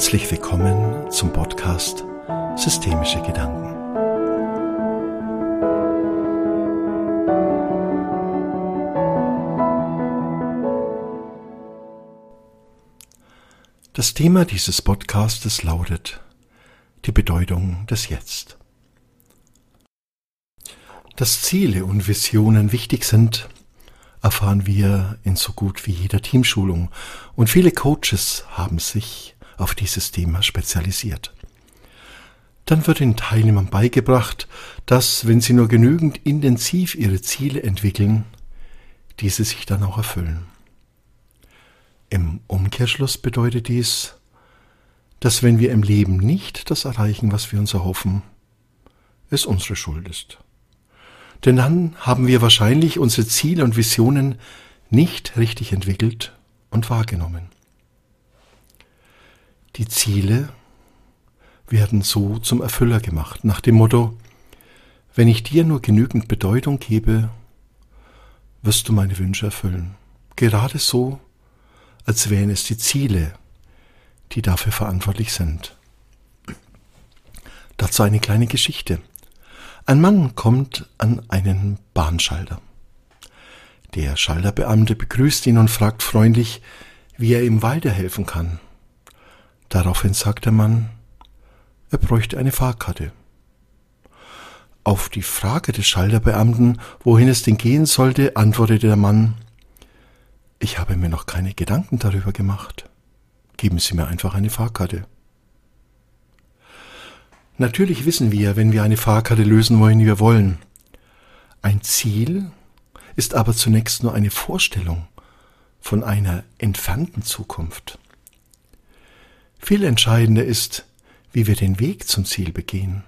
Herzlich willkommen zum Podcast Systemische Gedanken. Das Thema dieses Podcastes lautet die Bedeutung des Jetzt. Dass Ziele und Visionen wichtig sind, erfahren wir in so gut wie jeder Teamschulung und viele Coaches haben sich auf dieses Thema spezialisiert. Dann wird den Teilnehmern beigebracht, dass, wenn sie nur genügend intensiv ihre Ziele entwickeln, diese sich dann auch erfüllen. Im Umkehrschluss bedeutet dies, dass wenn wir im Leben nicht das erreichen, was wir uns erhoffen, es unsere Schuld ist. Denn dann haben wir wahrscheinlich unsere Ziele und Visionen nicht richtig entwickelt und wahrgenommen. Die Ziele werden so zum Erfüller gemacht, nach dem Motto, wenn ich dir nur genügend Bedeutung gebe, wirst du meine Wünsche erfüllen. Gerade so, als wären es die Ziele, die dafür verantwortlich sind. Dazu eine kleine Geschichte. Ein Mann kommt an einen Bahnschalter. Der Schalterbeamte begrüßt ihn und fragt freundlich, wie er ihm weiterhelfen kann. Daraufhin sagt der Mann, er bräuchte eine Fahrkarte. Auf die Frage des Schalterbeamten, wohin es denn gehen sollte, antwortete der Mann, ich habe mir noch keine Gedanken darüber gemacht. Geben Sie mir einfach eine Fahrkarte. Natürlich wissen wir, wenn wir eine Fahrkarte lösen wollen, wir wollen. Ein Ziel ist aber zunächst nur eine Vorstellung von einer entfernten Zukunft. Viel entscheidender ist, wie wir den Weg zum Ziel begehen.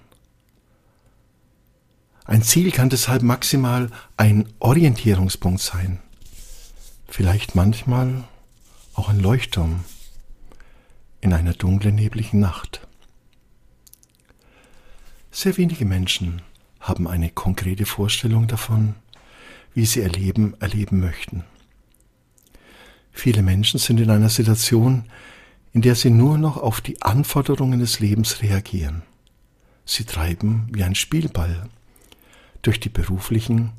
Ein Ziel kann deshalb maximal ein Orientierungspunkt sein, vielleicht manchmal auch ein Leuchtturm in einer dunklen, nebligen Nacht. Sehr wenige Menschen haben eine konkrete Vorstellung davon, wie sie ihr Leben erleben möchten. Viele Menschen sind in einer Situation, in der sie nur noch auf die Anforderungen des Lebens reagieren. Sie treiben wie ein Spielball durch die beruflichen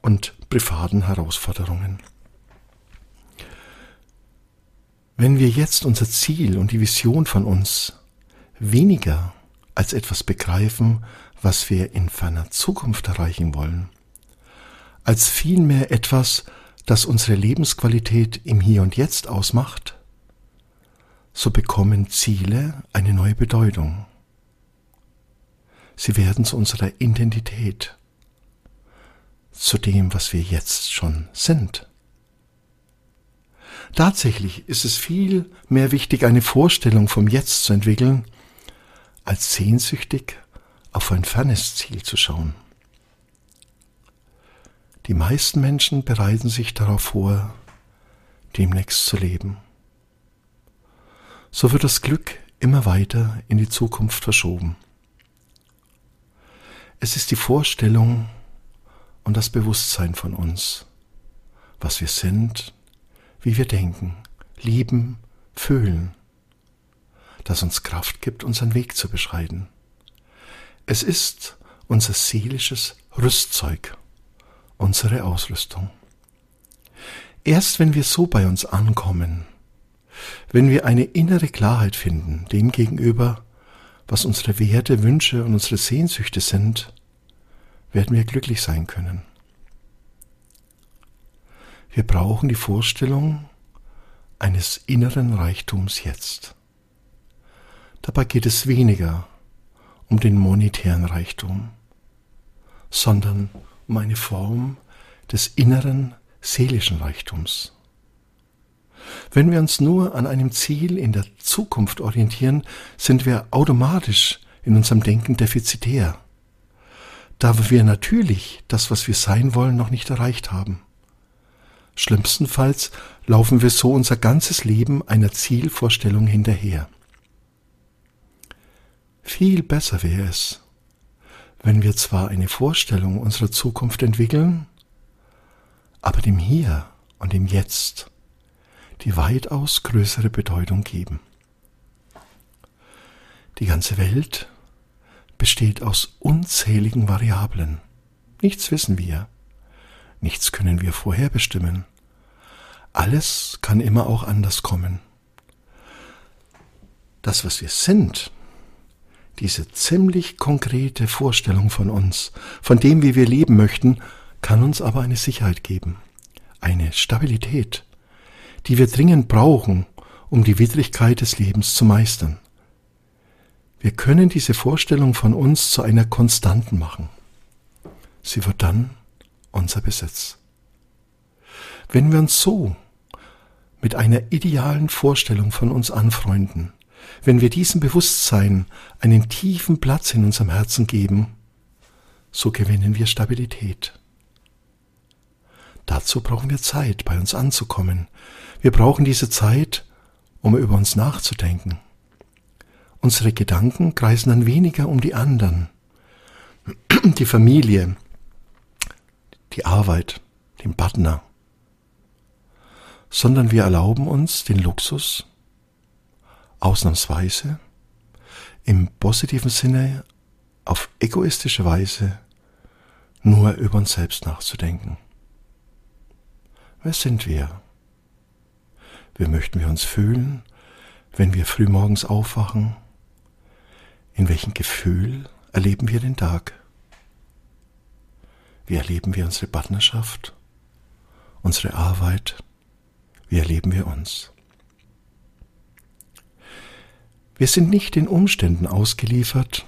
und privaten Herausforderungen. Wenn wir jetzt unser Ziel und die Vision von uns weniger als etwas begreifen, was wir in ferner Zukunft erreichen wollen, als vielmehr etwas, das unsere Lebensqualität im Hier und Jetzt ausmacht, so bekommen Ziele eine neue Bedeutung. Sie werden zu unserer Identität, zu dem, was wir jetzt schon sind. Tatsächlich ist es viel mehr wichtig, eine Vorstellung vom Jetzt zu entwickeln, als sehnsüchtig auf ein fernes Ziel zu schauen. Die meisten Menschen bereiten sich darauf vor, demnächst zu leben. So wird das Glück immer weiter in die Zukunft verschoben. Es ist die Vorstellung und das Bewusstsein von uns, was wir sind, wie wir denken, lieben, fühlen das uns Kraft gibt, unseren Weg zu beschreiten. Es ist unser seelisches Rüstzeug, unsere Ausrüstung. Erst wenn wir so bei uns ankommen, wenn wir eine innere Klarheit finden, dem gegenüber, was unsere Werte, Wünsche und unsere Sehnsüchte sind, werden wir glücklich sein können. Wir brauchen die Vorstellung eines inneren Reichtums jetzt. Dabei geht es weniger um den monetären Reichtum, sondern um eine Form des inneren seelischen Reichtums. Wenn wir uns nur an einem Ziel in der Zukunft orientieren, sind wir automatisch in unserem Denken defizitär, da wir natürlich das, was wir sein wollen, noch nicht erreicht haben. Schlimmstenfalls laufen wir so unser ganzes Leben einer Zielvorstellung hinterher. Viel besser wäre es, wenn wir zwar eine Vorstellung unserer Zukunft entwickeln, aber dem Hier und dem Jetzt die weitaus größere Bedeutung geben. Die ganze Welt besteht aus unzähligen Variablen. Nichts wissen wir. Nichts können wir vorherbestimmen. Alles kann immer auch anders kommen. Das, was wir sind, diese ziemlich konkrete Vorstellung von uns, von dem, wie wir leben möchten, kann uns aber eine Sicherheit geben, eine Stabilität, die wir dringend brauchen, um die Widrigkeit des Lebens zu meistern. Wir können diese Vorstellung von uns zu einer Konstanten machen. Sie wird dann unser Besitz. Wenn wir uns so mit einer idealen Vorstellung von uns anfreunden, wenn wir diesem Bewusstsein einen tiefen Platz in unserem Herzen geben, so gewinnen wir Stabilität. Dazu brauchen wir Zeit, bei uns anzukommen. Wir brauchen diese Zeit, um über uns nachzudenken. Unsere Gedanken kreisen dann weniger um die anderen, die Familie, die Arbeit, den Partner, sondern wir erlauben uns den Luxus, ausnahmsweise, im positiven Sinne, auf egoistische Weise, nur über uns selbst nachzudenken. Wer sind wir? Wie möchten wir uns fühlen, wenn wir frühmorgens aufwachen? In welchem Gefühl erleben wir den Tag? Wie erleben wir unsere Partnerschaft, unsere Arbeit? Wie erleben wir uns? Wir sind nicht den Umständen ausgeliefert,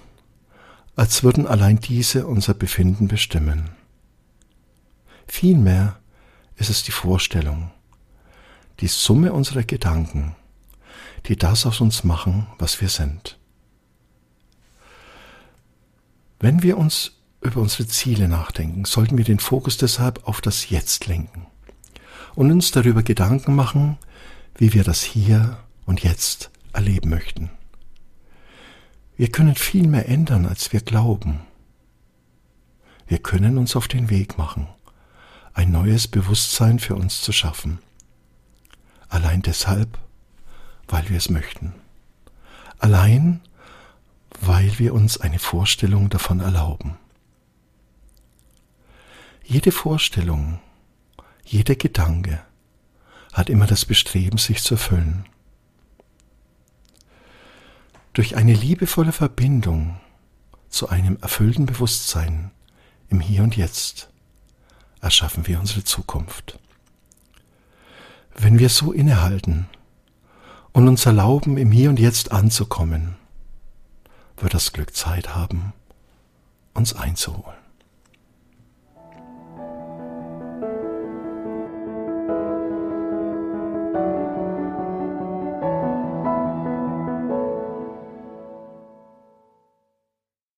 als würden allein diese unser Befinden bestimmen. Vielmehr ist es die Vorstellung, die Summe unserer Gedanken, die das aus uns machen, was wir sind. Wenn wir uns über unsere Ziele nachdenken, sollten wir den Fokus deshalb auf das Jetzt lenken und uns darüber Gedanken machen, wie wir das hier und jetzt erleben möchten. Wir können viel mehr ändern, als wir glauben. Wir können uns auf den Weg machen, ein neues Bewusstsein für uns zu schaffen. Allein deshalb, weil wir es möchten. Allein, weil wir uns eine Vorstellung davon erlauben. Jede Vorstellung, jeder Gedanke hat immer das Bestreben, sich zu erfüllen. Durch eine liebevolle Verbindung zu einem erfüllten Bewusstsein im Hier und Jetzt erschaffen wir unsere Zukunft. Wenn wir so innehalten und uns erlauben, im Hier und Jetzt anzukommen, wird das Glück Zeit haben, uns einzuholen.